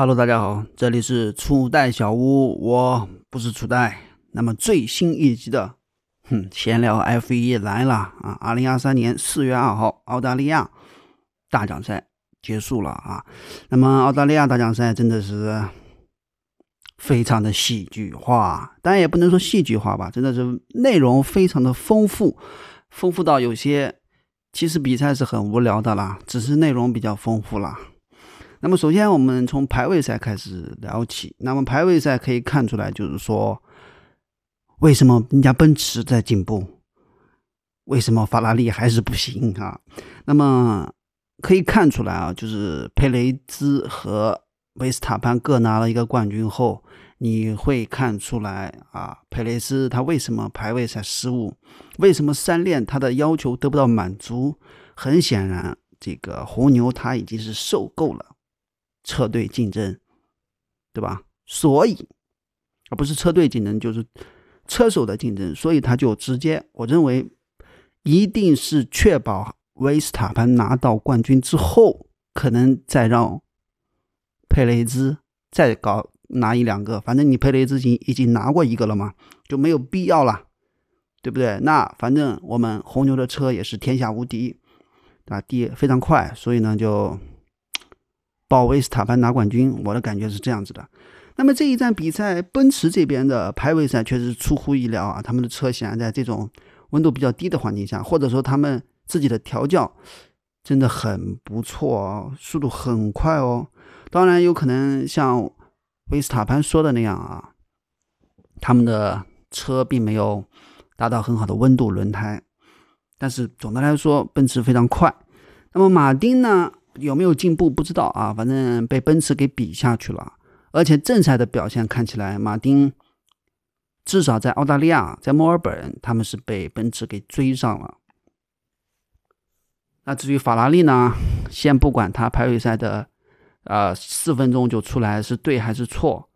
Hello，大家好，这里是初代小屋，我不是初代。那么最新一集的，哼，闲聊 F1 来了啊！二零二三年四月二号，澳大利亚大奖赛结束了啊。那么澳大利亚大奖赛真的是非常的戏剧化，当然也不能说戏剧化吧，真的是内容非常的丰富，丰富到有些其实比赛是很无聊的啦，只是内容比较丰富啦。那么，首先我们从排位赛开始聊起。那么，排位赛可以看出来，就是说，为什么人家奔驰在进步，为什么法拉利还是不行啊？那么可以看出来啊，就是佩雷兹和维斯塔潘各拿了一个冠军后，你会看出来啊，佩雷兹他为什么排位赛失误，为什么三链他的要求得不到满足？很显然，这个红牛他已经是受够了。车队竞争，对吧？所以，而不是车队竞争，就是车手的竞争。所以他就直接，我认为一定是确保维斯塔潘拿到冠军之后，可能再让佩雷兹再搞拿一两个。反正你佩雷兹已经已经拿过一个了嘛，就没有必要了，对不对？那反正我们红牛的车也是天下无敌，对吧？第非常快，所以呢就。保维斯塔潘拿冠军，我的感觉是这样子的。那么这一站比赛，奔驰这边的排位赛确实出乎意料啊，他们的车显然在这种温度比较低的环境下，或者说他们自己的调教真的很不错哦，速度很快哦。当然有可能像维斯塔潘说的那样啊，他们的车并没有达到很好的温度轮胎，但是总的来说，奔驰非常快。那么马丁呢？有没有进步不知道啊，反正被奔驰给比下去了。而且正赛的表现看起来，马丁至少在澳大利亚，在墨尔本，他们是被奔驰给追上了。那至于法拉利呢？先不管他排位赛的，呃，四分钟就出来是对还是错，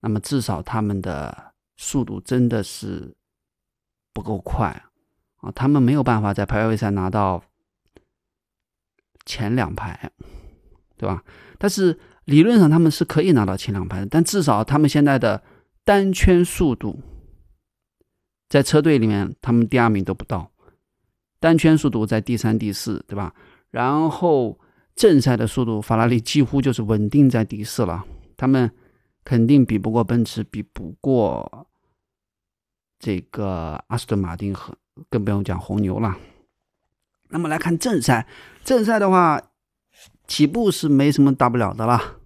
那么至少他们的速度真的是不够快啊，他们没有办法在排位赛拿到。前两排，对吧？但是理论上他们是可以拿到前两排的，但至少他们现在的单圈速度，在车队里面他们第二名都不到，单圈速度在第三、第四，对吧？然后正赛的速度，法拉利几乎就是稳定在第四了，他们肯定比不过奔驰，比不过这个阿斯顿马丁和，更不用讲红牛了。那么来看正赛，正赛的话，起步是没什么大不了的啦。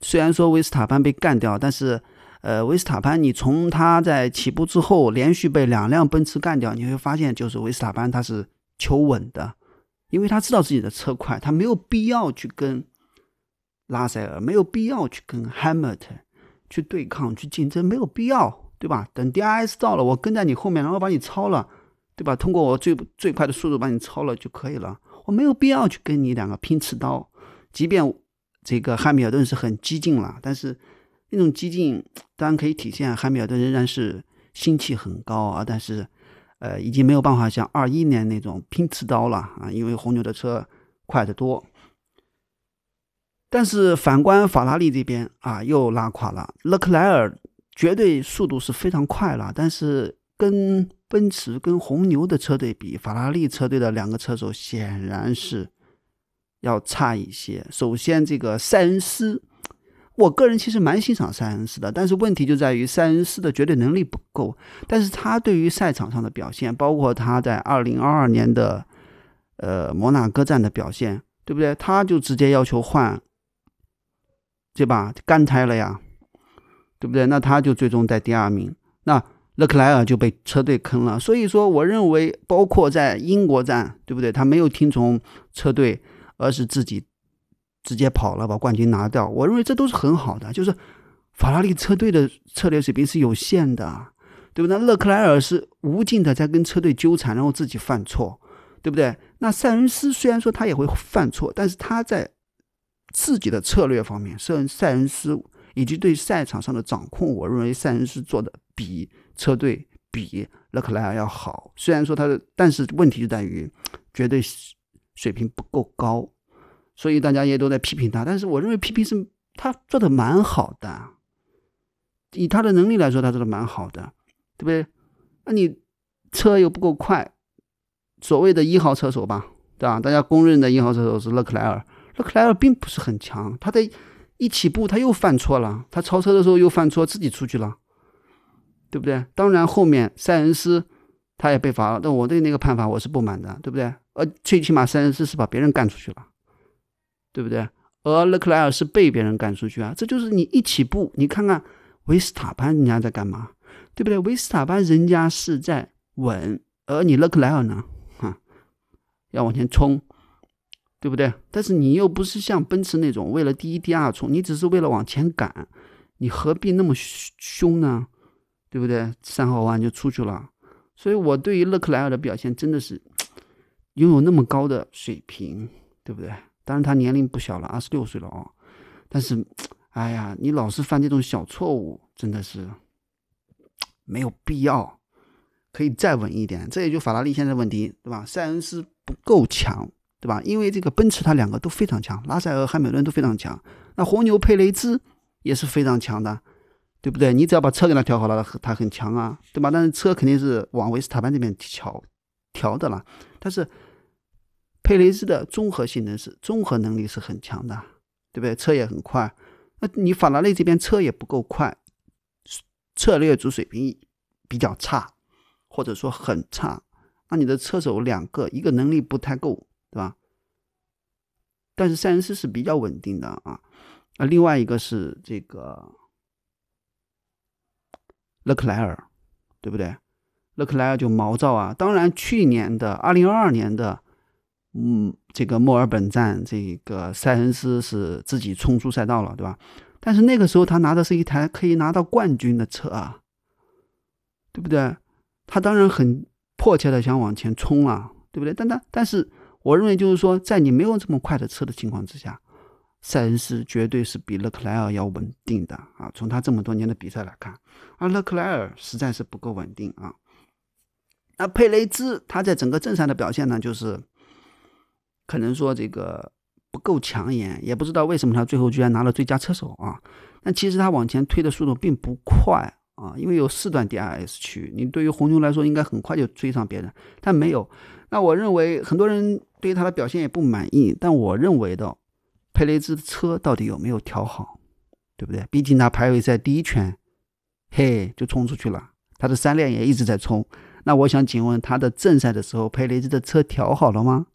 虽然说维斯塔潘被干掉，但是，呃，维斯塔潘，你从他在起步之后连续被两辆奔驰干掉，你会发现，就是维斯塔潘他是求稳的，因为他知道自己的车快，他没有必要去跟拉塞尔，没有必要去跟 Hamilton 去对抗、去竞争，没有必要，对吧？等 DRS 到了，我跟在你后面，然后把你超了。对吧？通过我最最快的速度把你超了就可以了，我没有必要去跟你两个拼刺刀。即便这个汉密尔顿是很激进了，但是那种激进当然可以体现汉密尔顿仍然是心气很高啊。但是，呃，已经没有办法像二一年那种拼刺刀了啊，因为红牛的车快得多。但是反观法拉利这边啊，又拉垮了。勒克莱尔绝对速度是非常快了，但是跟奔驰跟红牛的车队比，法拉利车队的两个车手显然是要差一些。首先，这个塞恩斯，我个人其实蛮欣赏塞恩斯的，但是问题就在于塞恩斯的绝对能力不够。但是他对于赛场上的表现，包括他在二零二二年的呃摩纳哥站的表现，对不对？他就直接要求换，对吧？干胎了呀，对不对？那他就最终在第二名。那勒克莱尔就被车队坑了，所以说，我认为，包括在英国站，对不对？他没有听从车队，而是自己直接跑了，把冠军拿掉。我认为这都是很好的，就是法拉利车队的策略水平是有限的，对不对？勒克莱尔是无尽的在跟车队纠缠，然后自己犯错，对不对？那塞恩斯虽然说他也会犯错，但是他在自己的策略方面，塞塞恩斯以及对赛场上的掌控，我认为塞恩斯做的比。车队比勒克莱尔要好，虽然说他的，但是问题就在于绝对水平不够高，所以大家也都在批评他。但是我认为批评是他做的蛮好的，以他的能力来说，他做的蛮好的，对不对？那你车又不够快，所谓的一号车手吧，对吧？大家公认的一号车手是勒克莱尔，勒克莱尔并不是很强，他在一起步他又犯错了，他超车的时候又犯错，自己出去了，对不对？当然后面塞恩斯他也被罚了，但我对那个判罚我是不满的，对不对？呃，最起码塞恩斯是把别人干出去了，对不对？而勒克莱尔是被别人赶出去啊，这就是你一起步，你看看维斯塔潘人家在干嘛？对不对？维斯塔潘人家是在稳，而你勒克莱尔呢？哈，要往前冲，对不对？但是你又不是像奔驰那种为了第一、第二冲，你只是为了往前赶，你何必那么凶呢？对不对？三号弯就出去了。所以我对于勒克莱尔的表现真的是拥有那么高的水平，对不对？当然他年龄不小了，二十六岁了哦。但是，哎呀，你老是犯这种小错误，真的是。没有必要，可以再稳一点。这也就法拉利现在的问题，对吧？塞恩斯不够强，对吧？因为这个奔驰，它两个都非常强，拉塞尔、汉密尔顿都非常强。那红牛佩雷兹也是非常强的，对不对？你只要把车给他调好了，他很强啊，对吧？但是车肯定是往维斯塔潘这边调调的了。但是佩雷兹的综合性能是综合能力是很强的，对不对？车也很快。那你法拉利这边车也不够快。策略组水平比较差，或者说很差，那你的车手两个，一个能力不太够，对吧？但是塞恩斯是比较稳定的啊，那另外一个是这个勒克莱尔，对不对？勒克莱尔就毛躁啊。当然，去年的二零二二年的，嗯，这个墨尔本站，这个塞恩斯是自己冲出赛道了，对吧？但是那个时候他拿的是一台可以拿到冠军的车啊，对不对？他当然很迫切的想往前冲啊，对不对？但但但是我认为就是说，在你没有这么快的车的情况之下，塞恩斯绝对是比勒克莱尔要稳定的啊。从他这么多年的比赛来看，而勒克莱尔实在是不够稳定啊。那佩雷兹他在整个正赛的表现呢，就是可能说这个。不够抢眼，也不知道为什么他最后居然拿了最佳车手啊！但其实他往前推的速度并不快啊，因为有四段 DRS 区，你对于红牛来说应该很快就追上别人，但没有。那我认为很多人对于他的表现也不满意，但我认为的佩雷兹的车到底有没有调好，对不对？毕竟他排位赛第一圈，嘿就冲出去了，他的三辆也一直在冲。那我想请问他的正赛的时候，佩雷兹的车调好了吗？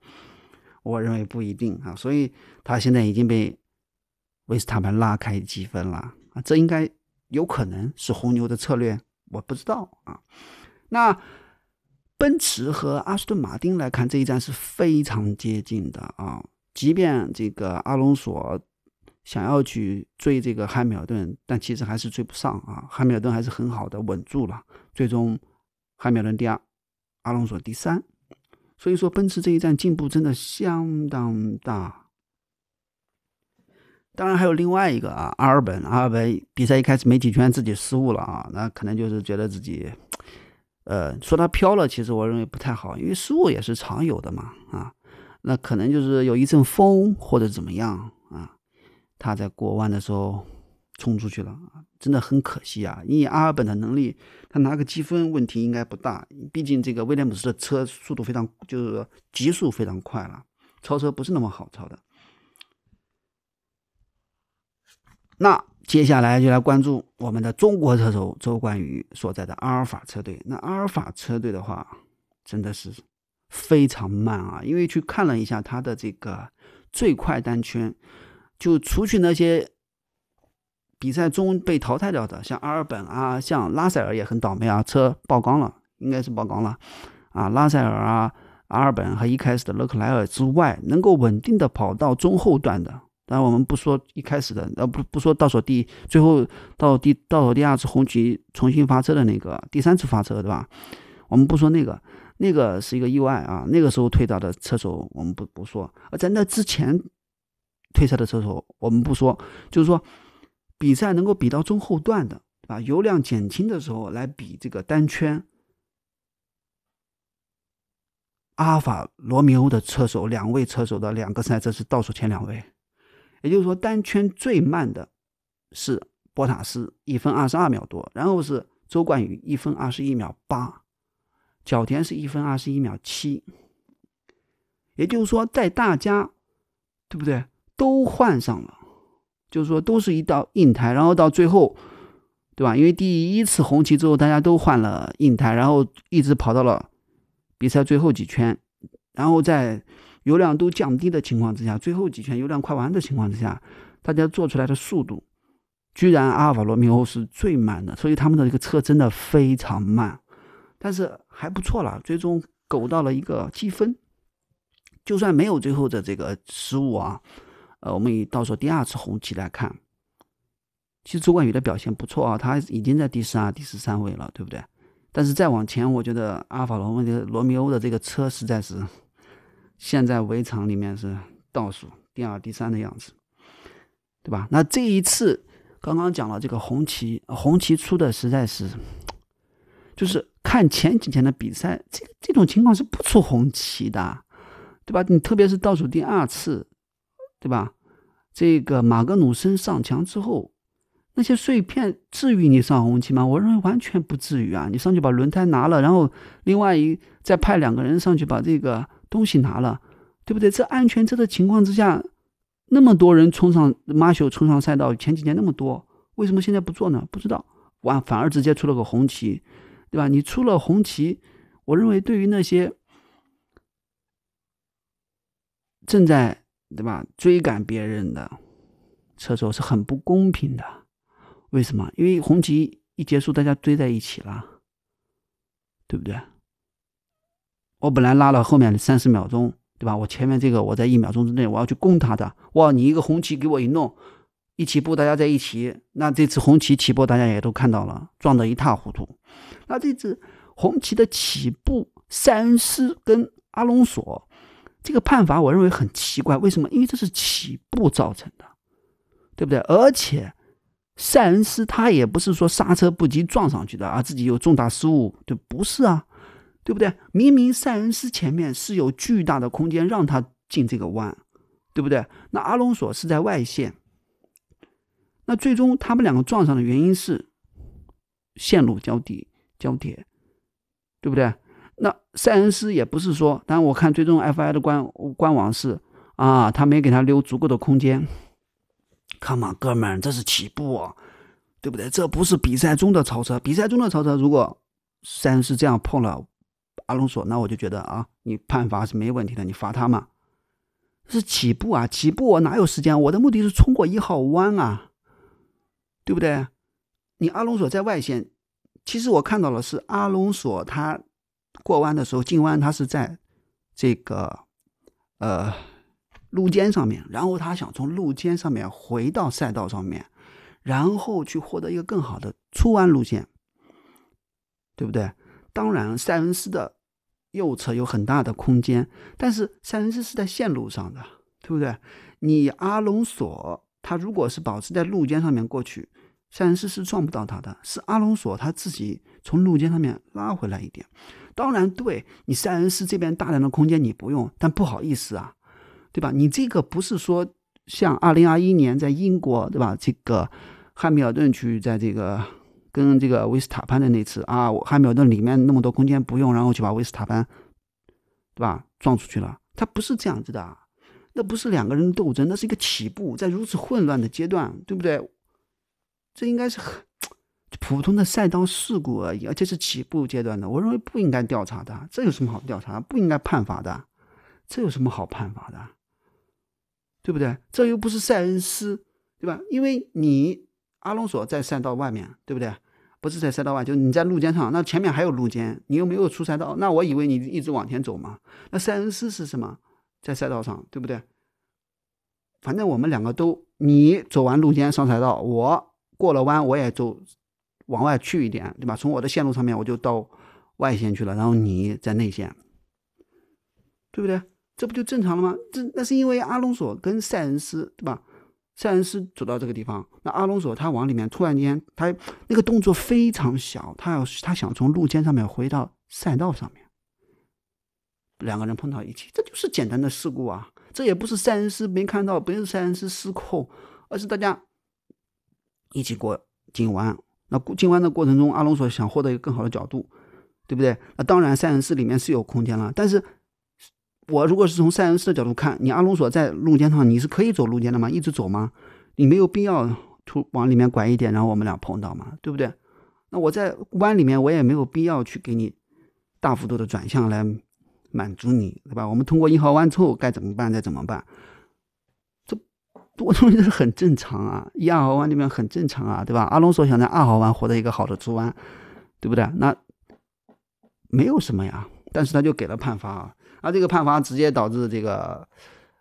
我认为不一定啊，所以他现在已经被维斯塔潘拉开积分了啊，这应该有可能是红牛的策略，我不知道啊。那奔驰和阿斯顿马丁来看这一站是非常接近的啊，即便这个阿隆索想要去追这个汉密尔顿，但其实还是追不上啊，汉密尔顿还是很好的稳住了，最终汉密尔顿第二，阿隆索第三。所以说，奔驰这一站进步真的相当大。当然还有另外一个啊，阿尔本，阿尔本比赛一开始没几圈自己失误了啊，那可能就是觉得自己，呃，说他飘了，其实我认为不太好，因为失误也是常有的嘛啊，那可能就是有一阵风或者怎么样啊，他在过弯的时候。冲出去了，真的很可惜啊！以阿尔本的能力，他拿个积分问题应该不大。毕竟这个威廉姆斯的车速度非常，就是极速非常快了，超车不是那么好超的。那接下来就来关注我们的中国车手周冠宇所在的阿尔法车队。那阿尔法车队的话，真的是非常慢啊！因为去看了一下他的这个最快单圈，就除去那些。比赛中被淘汰掉的，像阿尔本啊，像拉塞尔也很倒霉啊，车爆缸了，应该是爆缸了啊。拉塞尔啊，阿尔本和一开始的勒克莱尔之外，能够稳定的跑到中后段的，当然我们不说一开始的，呃，不不说倒数第最后到第倒数第二次红旗重新发车的那个第三次发车，对吧？我们不说那个，那个是一个意外啊。那个时候退掉的车手我们不不说，而在那之前退赛的车手我们不说，就是说。比赛能够比到中后段的，对吧？油量减轻的时候来比这个单圈，阿尔法罗密欧的车手，两位车手的两个赛车是倒数前两位，也就是说单圈最慢的是博塔斯一分二十二秒多，然后是周冠宇一分二十一秒八，角田是一分二十一秒七。也就是说，在大家对不对都换上了，就是说都是一道硬胎，然后到最后，对吧？因为第一次红旗之后，大家都换了硬胎，然后一直跑到了比赛最后几圈，然后在油量都降低的情况之下，最后几圈油量快完的情况之下，大家做出来的速度，居然阿尔法罗密欧是最慢的，所以他们的这个车真的非常慢，但是还不错了，最终苟到了一个积分。就算没有最后的这个失误啊，呃，我们以倒数第二次红旗来看，其实周冠宇的表现不错啊，他已经在第十二、第十三位了，对不对？但是再往前，我觉得阿法罗密罗密欧的这个车实在是现在围场里面是倒数第二、第三的样子，对吧？那这一次刚刚讲了这个红旗，红旗出的实在是，就是看前几天的比赛，这这种情况是不出红旗的。对吧？你特别是倒数第二次，对吧？这个马格努森上墙之后，那些碎片至于你上红旗吗？我认为完全不至于啊！你上去把轮胎拿了，然后另外一再派两个人上去把这个东西拿了，对不对？这安全车的情况之下，那么多人冲上马修冲上赛道，前几年那么多，为什么现在不做呢？不知道，完反而直接出了个红旗，对吧？你出了红旗，我认为对于那些。正在对吧追赶别人的车手是很不公平的，为什么？因为红旗一结束，大家追在一起了，对不对？我本来拉了后面的三十秒钟，对吧？我前面这个我在一秒钟之内我要去攻他的，哇！你一个红旗给我一弄，一起步大家在一起，那这次红旗起步大家也都看到了，撞得一塌糊涂。那这次红旗的起步，塞恩斯跟阿隆索。这个判罚我认为很奇怪，为什么？因为这是起步造成的，对不对？而且塞恩斯他也不是说刹车不及撞上去的啊，自己有重大失误，对不是啊，对不对？明明塞恩斯前面是有巨大的空间让他进这个弯，对不对？那阿隆索是在外线，那最终他们两个撞上的原因是线路交底交叠，对不对？那塞恩斯也不是说，当然我看最终 FI 的官官网是啊，他没给他留足够的空间。Come on，哥们，这是起步，啊对不对？这不是比赛中的超车。比赛中的超车，如果塞恩斯这样碰了阿隆索，那我就觉得啊，你判罚是没问题的，你罚他嘛。是起步啊，起步我哪有时间？我的目的是冲过一号弯啊，对不对？你阿隆索在外线，其实我看到了是阿隆索他。过弯的时候，进弯他是在这个呃路肩上面，然后他想从路肩上面回到赛道上面，然后去获得一个更好的出弯路线，对不对？当然，塞恩斯的右侧有很大的空间，但是塞恩斯是在线路上的，对不对？你阿隆索他如果是保持在路肩上面过去，塞恩斯是撞不到他的，是阿隆索他自己从路肩上面拉回来一点。当然，对你塞恩斯这边大量的空间你不用，但不好意思啊，对吧？你这个不是说像二零二一年在英国，对吧？这个汉密尔顿去在这个跟这个维斯塔潘的那次啊，汉密尔顿里面那么多空间不用，然后就把维斯塔潘，对吧？撞出去了，他不是这样子的，那不是两个人斗争，那是一个起步，在如此混乱的阶段，对不对？这应该是很。普通的赛道事故而已，而且是起步阶段的，我认为不应该调查的，这有什么好调查？不应该判罚的，这有什么好判罚的？对不对？这又不是塞恩斯，对吧？因为你阿隆索在赛道外面，对不对？不是在赛道外，就你在路肩上，那前面还有路肩，你又没有出赛道，那我以为你一直往前走嘛。那塞恩斯是什么？在赛道上，对不对？反正我们两个都，你走完路肩上赛道，我过了弯我也走。往外去一点，对吧？从我的线路上面，我就到外线去了，然后你在内线，对不对？这不就正常了吗？这那是因为阿隆索跟塞恩斯，对吧？塞恩斯走到这个地方，那阿隆索他往里面突然间，他那个动作非常小，他要他想从路肩上面回到赛道上面，两个人碰到一起，这就是简单的事故啊！这也不是塞恩斯没看到，不是塞恩斯失控，而是大家。一起过进弯。那进弯的过程中，阿隆索想获得一个更好的角度，对不对？那当然，塞恩斯里面是有空间了。但是，我如果是从塞恩斯的角度看，你阿隆索在路肩上，你是可以走路肩的吗？一直走吗？你没有必要突往里面拐一点，然后我们俩碰到嘛，对不对？那我在弯里面，我也没有必要去给你大幅度的转向来满足你，对吧？我们通过一号弯之后该怎么办？再怎么办？这我认为这是很正常啊，一二号弯里面很正常啊，对吧？阿隆索想在二号弯获得一个好的出弯，对不对？那没有什么呀，但是他就给了判罚啊，而这个判罚直接导致这个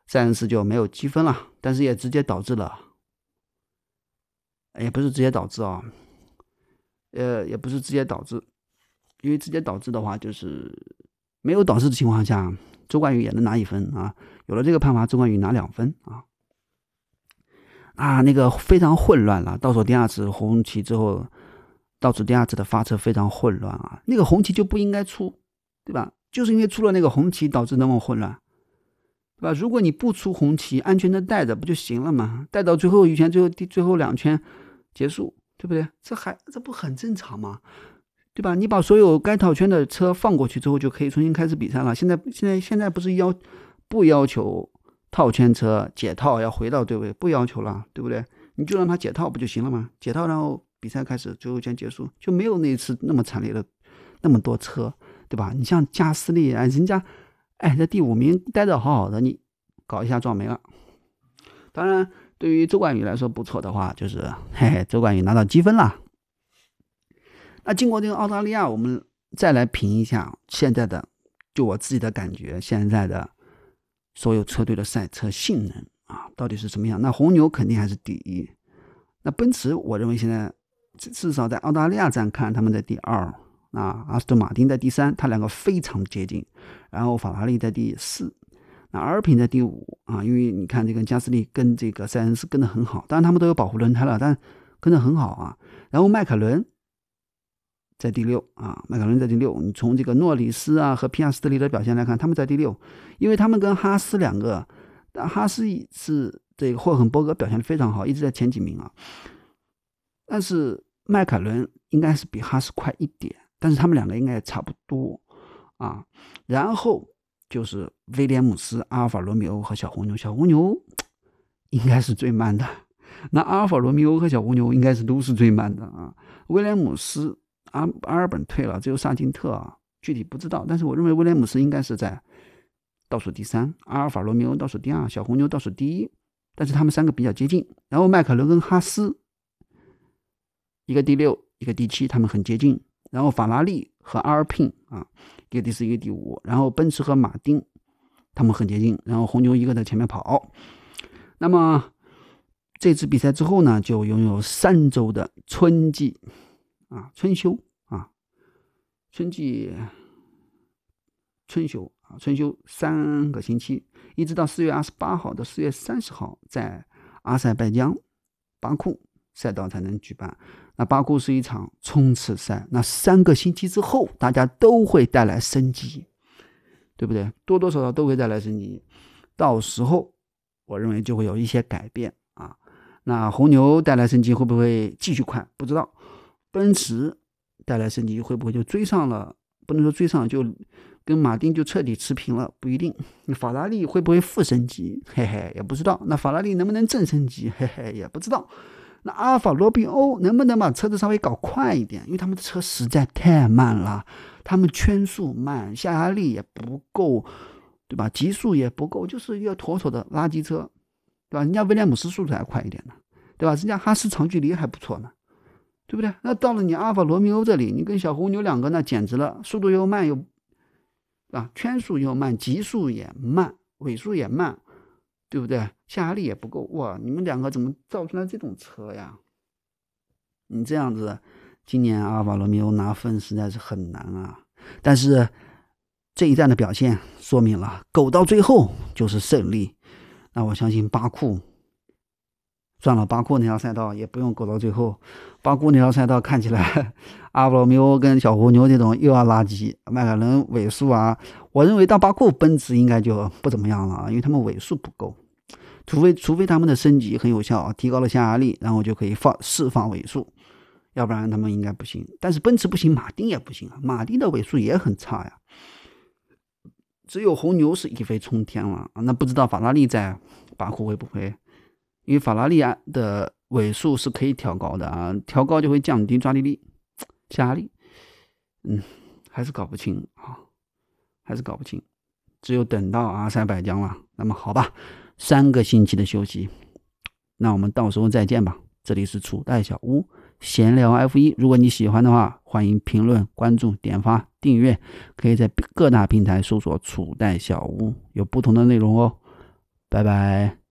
塞恩斯就没有积分了，但是也直接导致了，也不是直接导致啊，呃，也不是直接导致，因为直接导致的话就是没有导致的情况下，周冠宇也能拿一分啊，有了这个判罚，周冠宇拿两分啊。啊，那个非常混乱了。倒数第二次红旗之后，倒数第二次的发车非常混乱啊。那个红旗就不应该出，对吧？就是因为出了那个红旗，导致那么混乱，对吧？如果你不出红旗，安全的带着不就行了吗？带到最后一圈，最后第最后两圈结束，对不对？这还这不很正常吗？对吧？你把所有该套圈的车放过去之后，就可以重新开始比赛了。现在现在现在不是要不要求？套圈车解套要回到队位，不要求了，对不对？你就让他解套不就行了吗？解套，然后比赛开始，最后圈结束，就没有那一次那么惨烈的那么多车，对吧？你像加斯利，哎，人家哎在第五名待着好好的，你搞一下撞没了。当然，对于周冠宇来说不错的话，就是嘿嘿，周冠宇拿到积分了。那经过这个澳大利亚，我们再来评一下现在的，就我自己的感觉，现在的。所有车队的赛车性能啊，到底是什么样？那红牛肯定还是第一。那奔驰，我认为现在至少在澳大利亚站看，他们在第二。啊，阿斯顿马丁在第三，它两个非常接近。然后法拉利在第四，那阿尔平在第五啊。因为你看这个加斯利跟这个塞恩斯跟得很好，当然他们都有保护轮胎了，但跟得很好啊。然后迈凯伦。在第六啊，迈凯伦在第六。你从这个诺里斯啊和皮亚斯特里的表现来看，他们在第六，因为他们跟哈斯两个，哈斯是这个霍肯伯格表现的非常好，一直在前几名啊。但是迈凯伦应该是比哈斯快一点，但是他们两个应该也差不多啊。然后就是威廉姆斯、阿尔法罗密欧和小红牛，小红牛应该是最慢的。那阿尔法罗密欧和小红牛应该是都是最慢的啊。威廉姆斯。阿阿尔本退了，只有萨金特啊，具体不知道。但是我认为威廉姆斯应该是在倒数第三，阿尔法罗密欧倒数第二，小红牛倒数第一。但是他们三个比较接近。然后迈凯伦跟哈斯，一个第六，一个第七，他们很接近。然后法拉利和阿尔聘啊，一个第四，一个第五。然后奔驰和马丁，他们很接近。然后红牛一个在前面跑。那么这次比赛之后呢，就拥有三周的春季。啊，春休啊，春季春休啊，春休三个星期，一直到四月二十八号到四月三十号，在阿塞拜疆巴库赛道才能举办。那巴库是一场冲刺赛，那三个星期之后，大家都会带来升级，对不对？多多少少都会带来升级，到时候我认为就会有一些改变啊。那红牛带来升级会不会继续快？不知道。奔驰带来升级会不会就追上了？不能说追上，就跟马丁就彻底持平了，不一定。法拉利会不会负升级？嘿嘿，也不知道。那法拉利能不能正升级？嘿嘿，也不知道。那阿尔法罗密欧能不能把车子稍微搞快一点？因为他们的车实在太慢了，他们圈速慢，下压力也不够，对吧？极速也不够，就是一个妥妥的垃圾车，对吧？人家威廉姆斯速度还快一点呢，对吧？人家哈斯长距离还不错呢。对不对？那到了你阿尔法罗密欧这里，你跟小红牛两个那简直了，速度又慢又，啊，圈速又慢，极速也慢，尾速也慢，对不对？下压力也不够，哇！你们两个怎么造出来这种车呀？你这样子，今年阿尔法罗密欧拿分实在是很难啊。但是这一站的表现说明了，苟到最后就是胜利。那我相信巴库。转了，巴库那条赛道也不用苟到最后。巴库那条赛道看起来，阿罗密欧跟小红牛这种又要垃圾，迈凯伦尾数啊，我认为到巴库奔驰应该就不怎么样了啊，因为他们尾数不够。除非除非他们的升级很有效，提高了下压力，然后就可以放释放尾数，要不然他们应该不行。但是奔驰不行，马丁也不行啊，马丁的尾数也很差呀。只有红牛是一飞冲天了，那不知道法拉利在巴库会不会？因为法拉利啊的尾数是可以调高的啊，调高就会降低抓地力、下压力。嗯，还是搞不清啊，还是搞不清。只有等到阿塞拜疆了，那么好吧，三个星期的休息，那我们到时候再见吧。这里是楚代小屋闲聊 F 一，如果你喜欢的话，欢迎评论、关注、点发、订阅，可以在各大平台搜索“楚代小屋”，有不同的内容哦。拜拜。